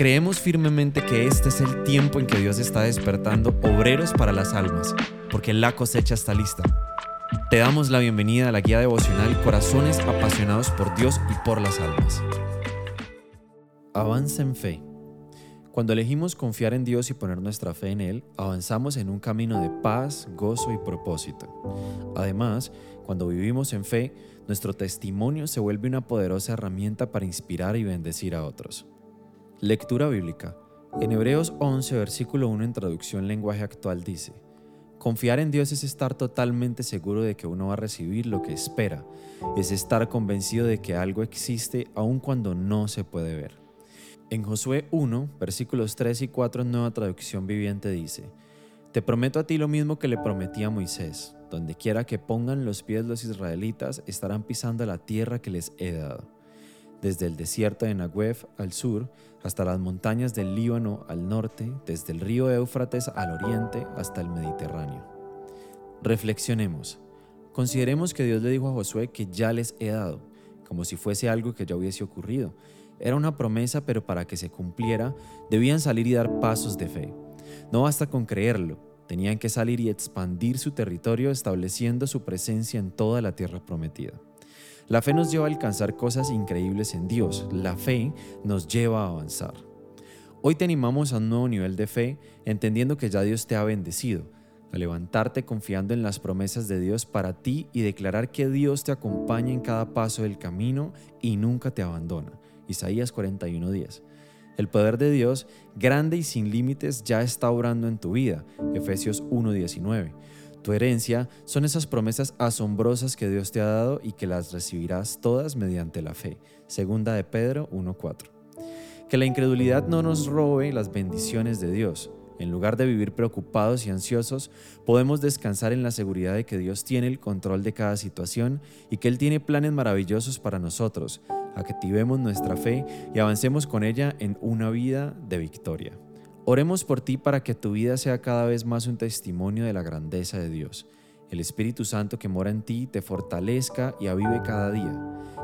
Creemos firmemente que este es el tiempo en que Dios está despertando obreros para las almas, porque la cosecha está lista. Te damos la bienvenida a la guía devocional Corazones apasionados por Dios y por las almas. Avanza en fe. Cuando elegimos confiar en Dios y poner nuestra fe en Él, avanzamos en un camino de paz, gozo y propósito. Además, cuando vivimos en fe, nuestro testimonio se vuelve una poderosa herramienta para inspirar y bendecir a otros. Lectura bíblica. En Hebreos 11, versículo 1 en traducción lenguaje actual dice, Confiar en Dios es estar totalmente seguro de que uno va a recibir lo que espera, es estar convencido de que algo existe aun cuando no se puede ver. En Josué 1, versículos 3 y 4 en nueva traducción viviente dice, Te prometo a ti lo mismo que le prometí a Moisés, donde quiera que pongan los pies los israelitas estarán pisando la tierra que les he dado desde el desierto de Naguev al sur hasta las montañas del Líbano al norte, desde el río Éufrates al oriente hasta el Mediterráneo. Reflexionemos. Consideremos que Dios le dijo a Josué que ya les he dado, como si fuese algo que ya hubiese ocurrido. Era una promesa, pero para que se cumpliera, debían salir y dar pasos de fe. No basta con creerlo, tenían que salir y expandir su territorio estableciendo su presencia en toda la tierra prometida. La fe nos lleva a alcanzar cosas increíbles en Dios. La fe nos lleva a avanzar. Hoy te animamos a un nuevo nivel de fe, entendiendo que ya Dios te ha bendecido, a levantarte confiando en las promesas de Dios para ti y declarar que Dios te acompaña en cada paso del camino y nunca te abandona. Isaías 41:10. El poder de Dios, grande y sin límites, ya está obrando en tu vida. Efesios 1:19. Tu herencia son esas promesas asombrosas que Dios te ha dado y que las recibirás todas mediante la fe. Segunda de Pedro 1:4. Que la incredulidad no nos robe las bendiciones de Dios. En lugar de vivir preocupados y ansiosos, podemos descansar en la seguridad de que Dios tiene el control de cada situación y que Él tiene planes maravillosos para nosotros. Activemos nuestra fe y avancemos con ella en una vida de victoria. Oremos por ti para que tu vida sea cada vez más un testimonio de la grandeza de Dios. El Espíritu Santo que mora en ti te fortalezca y avive cada día.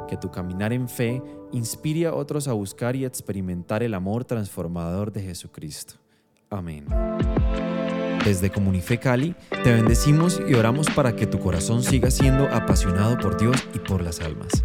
Que tu caminar en fe inspire a otros a buscar y experimentar el amor transformador de Jesucristo. Amén. Desde Comunife Cali, te bendecimos y oramos para que tu corazón siga siendo apasionado por Dios y por las almas.